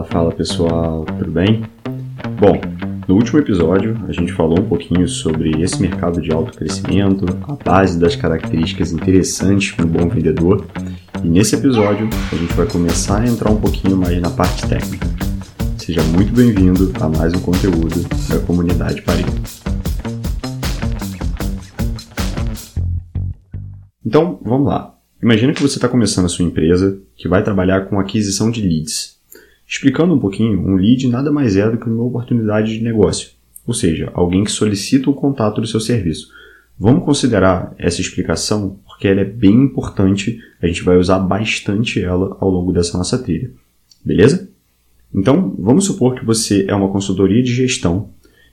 Fala, fala pessoal, tudo bem? Bom, no último episódio a gente falou um pouquinho sobre esse mercado de alto crescimento, a base das características interessantes para um bom vendedor, e nesse episódio a gente vai começar a entrar um pouquinho mais na parte técnica. Seja muito bem-vindo a mais um conteúdo da comunidade Paris. Então, vamos lá. Imagina que você está começando a sua empresa que vai trabalhar com aquisição de leads. Explicando um pouquinho, um lead nada mais é do que uma oportunidade de negócio, ou seja, alguém que solicita o contato do seu serviço. Vamos considerar essa explicação porque ela é bem importante, a gente vai usar bastante ela ao longo dessa nossa trilha. Beleza? Então, vamos supor que você é uma consultoria de gestão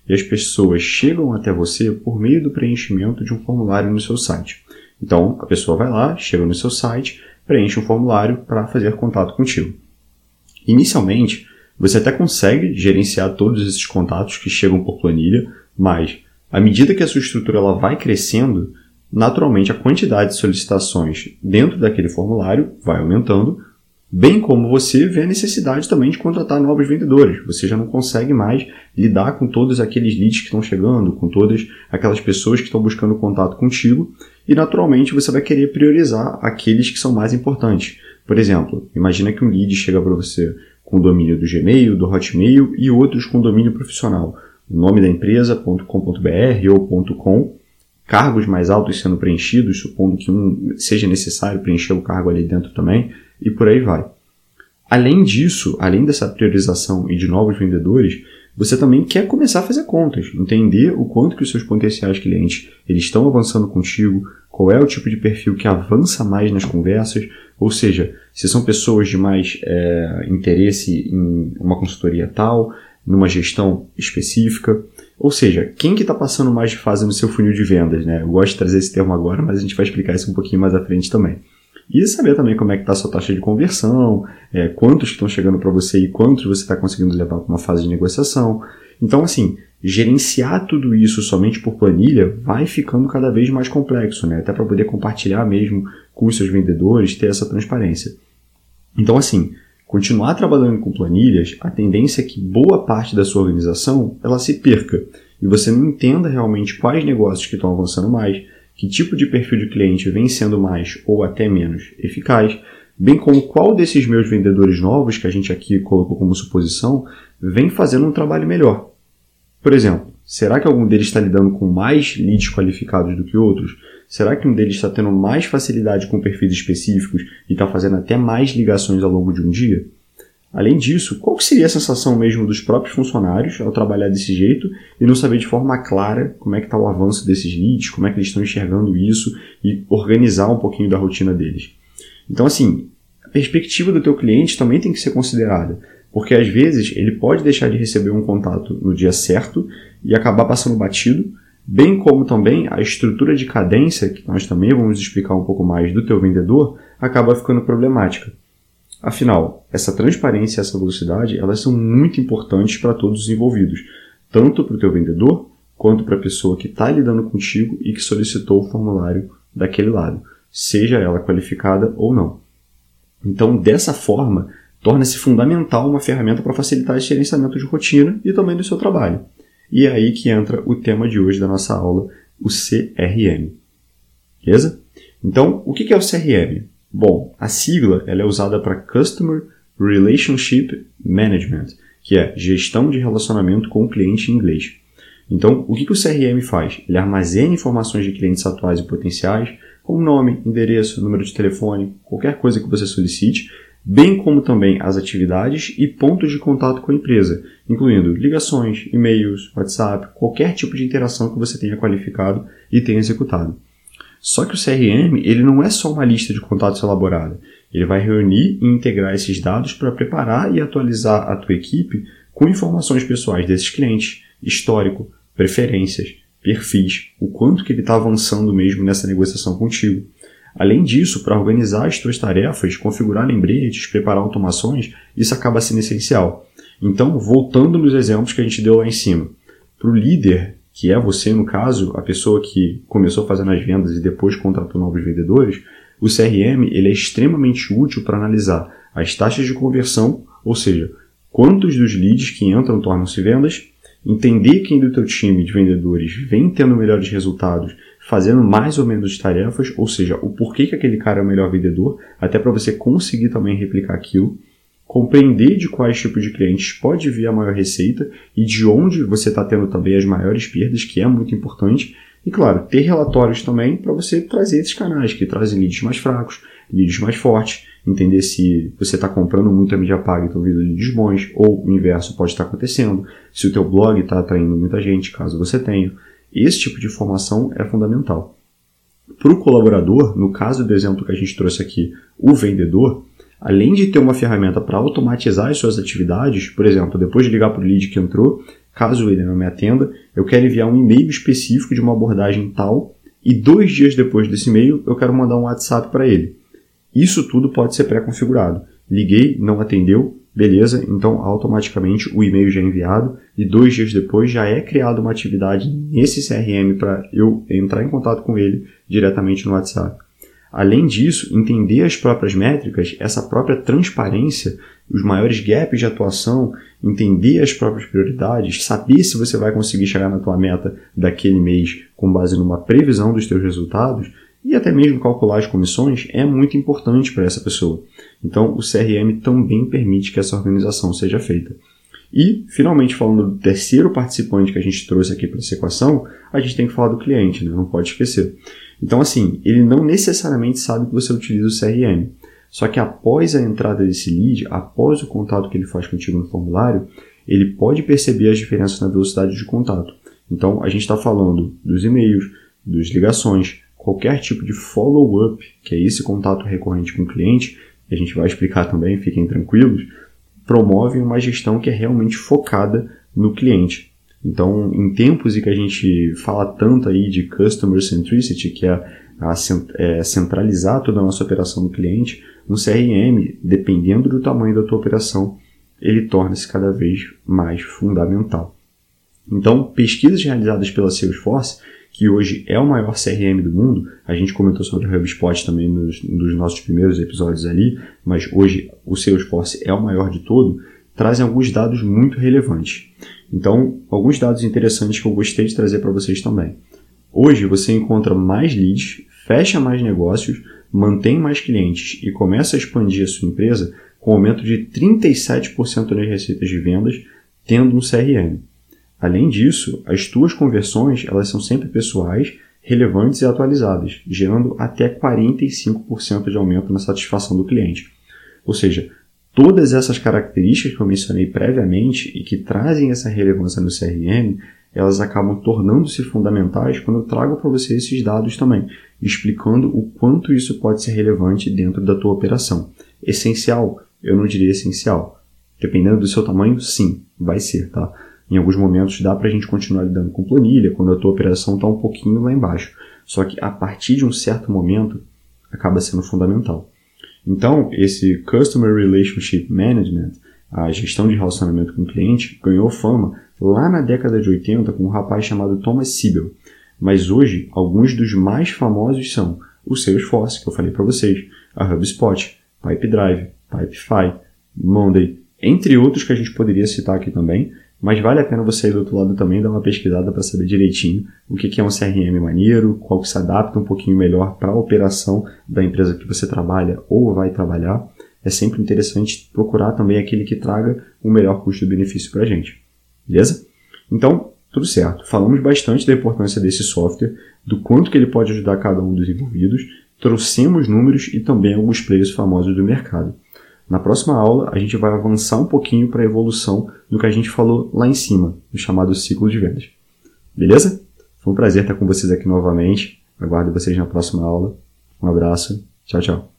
e as pessoas chegam até você por meio do preenchimento de um formulário no seu site. Então, a pessoa vai lá, chega no seu site, preenche um formulário para fazer contato contigo. Inicialmente, você até consegue gerenciar todos esses contatos que chegam por planilha, mas à medida que a sua estrutura ela vai crescendo, naturalmente a quantidade de solicitações dentro daquele formulário vai aumentando, Bem como você vê a necessidade também de contratar novos vendedores. Você já não consegue mais lidar com todos aqueles leads que estão chegando, com todas aquelas pessoas que estão buscando contato contigo, e naturalmente você vai querer priorizar aqueles que são mais importantes. Por exemplo, imagina que um lead chega para você com o domínio do Gmail, do Hotmail e outros com domínio profissional. O nome da empresa, .com.br ou .com, cargos mais altos sendo preenchidos, supondo que um seja necessário preencher o cargo ali dentro também, e por aí vai. Além disso, além dessa priorização e de novos vendedores, você também quer começar a fazer contas, entender o quanto que os seus potenciais clientes eles estão avançando contigo, qual é o tipo de perfil que avança mais nas conversas, ou seja, se são pessoas de mais é, interesse em uma consultoria tal, numa gestão específica, ou seja, quem que está passando mais de fase no seu funil de vendas, né? Eu gosto de trazer esse termo agora, mas a gente vai explicar isso um pouquinho mais à frente também. E saber também como é que está a sua taxa de conversão, é, quantos estão chegando para você e quantos você está conseguindo levar para uma fase de negociação. Então, assim, gerenciar tudo isso somente por planilha vai ficando cada vez mais complexo, né? Até para poder compartilhar mesmo com os seus vendedores, ter essa transparência. Então, assim, continuar trabalhando com planilhas, a tendência é que boa parte da sua organização ela se perca e você não entenda realmente quais negócios que estão avançando mais, que tipo de perfil de cliente vem sendo mais ou até menos eficaz, bem como qual desses meus vendedores novos, que a gente aqui colocou como suposição, vem fazendo um trabalho melhor. Por exemplo, será que algum deles está lidando com mais leads qualificados do que outros? Será que um deles está tendo mais facilidade com perfis específicos e está fazendo até mais ligações ao longo de um dia? Além disso, qual seria a sensação mesmo dos próprios funcionários ao trabalhar desse jeito e não saber de forma clara como é que está o avanço desses leads, como é que eles estão enxergando isso e organizar um pouquinho da rotina deles? Então, assim, a perspectiva do teu cliente também tem que ser considerada, porque às vezes ele pode deixar de receber um contato no dia certo e acabar passando batido, bem como também a estrutura de cadência, que nós também vamos explicar um pouco mais do teu vendedor, acaba ficando problemática. Afinal, essa transparência e essa velocidade, elas são muito importantes para todos os envolvidos, tanto para o teu vendedor, quanto para a pessoa que está lidando contigo e que solicitou o formulário daquele lado, seja ela qualificada ou não. Então, dessa forma, torna-se fundamental uma ferramenta para facilitar esse gerenciamento de rotina e também do seu trabalho. E é aí que entra o tema de hoje da nossa aula, o CRM. Beleza? Então, o que é o CRM? Bom, a sigla ela é usada para Customer Relationship Management, que é gestão de relacionamento com o cliente em inglês. Então, o que, que o CRM faz? Ele armazena informações de clientes atuais e potenciais, como nome, endereço, número de telefone, qualquer coisa que você solicite, bem como também as atividades e pontos de contato com a empresa, incluindo ligações, e-mails, WhatsApp, qualquer tipo de interação que você tenha qualificado e tenha executado. Só que o CRM ele não é só uma lista de contatos elaborada. Ele vai reunir e integrar esses dados para preparar e atualizar a tua equipe com informações pessoais desses clientes, histórico, preferências, perfis, o quanto que ele está avançando mesmo nessa negociação contigo. Além disso, para organizar as tuas tarefas, configurar lembretes, preparar automações, isso acaba sendo essencial. Então, voltando nos exemplos que a gente deu lá em cima, para o líder que é você, no caso, a pessoa que começou fazendo as vendas e depois contratou novos vendedores, o CRM ele é extremamente útil para analisar as taxas de conversão, ou seja, quantos dos leads que entram tornam-se vendas, entender quem do teu time de vendedores vem tendo melhores resultados, fazendo mais ou menos tarefas, ou seja, o porquê que aquele cara é o melhor vendedor, até para você conseguir também replicar aquilo, compreender de quais tipos de clientes pode vir a maior receita e de onde você está tendo também as maiores perdas, que é muito importante, e claro, ter relatórios também para você trazer esses canais que trazem leads mais fracos, leads mais fortes, entender se você está comprando muito a mídia paga e estão vindo leads bons, ou o inverso pode estar acontecendo, se o teu blog está atraindo muita gente, caso você tenha. Esse tipo de informação é fundamental. Para o colaborador, no caso do exemplo que a gente trouxe aqui, o vendedor, além de ter uma ferramenta para automatizar as suas atividades, por exemplo, depois de ligar para o lead que entrou, caso ele não me atenda, eu quero enviar um e-mail específico de uma abordagem tal e dois dias depois desse e-mail eu quero mandar um WhatsApp para ele. Isso tudo pode ser pré-configurado. Liguei, não atendeu, beleza, então automaticamente o e-mail já é enviado e dois dias depois já é criada uma atividade nesse CRM para eu entrar em contato com ele diretamente no WhatsApp. Além disso, entender as próprias métricas, essa própria transparência, os maiores gaps de atuação, entender as próprias prioridades, saber se você vai conseguir chegar na tua meta daquele mês com base numa previsão dos teus resultados e até mesmo calcular as comissões é muito importante para essa pessoa. Então, o CRM também permite que essa organização seja feita. E, finalmente, falando do terceiro participante que a gente trouxe aqui para essa equação, a gente tem que falar do cliente, né? não pode esquecer. Então, assim, ele não necessariamente sabe que você utiliza o CRM. Só que após a entrada desse lead, após o contato que ele faz contigo no formulário, ele pode perceber as diferenças na velocidade de contato. Então, a gente está falando dos e-mails, das ligações, qualquer tipo de follow-up, que é esse contato recorrente com o cliente, a gente vai explicar também, fiquem tranquilos, promove uma gestão que é realmente focada no cliente. Então, em tempos em que a gente fala tanto aí de customer centricity, que é, a, é centralizar toda a nossa operação no cliente, um CRM, dependendo do tamanho da tua operação, ele torna-se cada vez mais fundamental. Então, pesquisas realizadas pela Salesforce, que hoje é o maior CRM do mundo, a gente comentou sobre o HubSpot também nos, nos nossos primeiros episódios ali, mas hoje o Salesforce é o maior de todo, trazem alguns dados muito relevantes. Então, alguns dados interessantes que eu gostei de trazer para vocês também. Hoje você encontra mais leads, fecha mais negócios, mantém mais clientes e começa a expandir a sua empresa com aumento de 37% nas receitas de vendas, tendo um CRM. Além disso, as tuas conversões elas são sempre pessoais, relevantes e atualizadas, gerando até 45% de aumento na satisfação do cliente. Ou seja, Todas essas características que eu mencionei previamente e que trazem essa relevância no CRM, elas acabam tornando-se fundamentais quando eu trago para você esses dados também, explicando o quanto isso pode ser relevante dentro da tua operação. Essencial? Eu não diria essencial. Dependendo do seu tamanho, sim, vai ser, tá? Em alguns momentos dá para a gente continuar lidando com planilha, quando a tua operação está um pouquinho lá embaixo. Só que a partir de um certo momento, acaba sendo fundamental. Então, esse Customer Relationship Management, a gestão de relacionamento com o cliente, ganhou fama lá na década de 80 com um rapaz chamado Thomas Siebel. Mas hoje, alguns dos mais famosos são o Salesforce, que eu falei para vocês, a HubSpot, Pipedrive, Pipefy, Monday, entre outros que a gente poderia citar aqui também, mas vale a pena você ir do outro lado também dar uma pesquisada para saber direitinho o que é um CRM maneiro, qual que se adapta um pouquinho melhor para a operação da empresa que você trabalha ou vai trabalhar. É sempre interessante procurar também aquele que traga o melhor custo-benefício para a gente. Beleza? Então, tudo certo. Falamos bastante da importância desse software, do quanto que ele pode ajudar cada um dos envolvidos, trouxemos números e também alguns players famosos do mercado. Na próxima aula, a gente vai avançar um pouquinho para a evolução do que a gente falou lá em cima, no chamado ciclo de vendas. Beleza? Foi um prazer estar com vocês aqui novamente. Aguardo vocês na próxima aula. Um abraço. Tchau, tchau.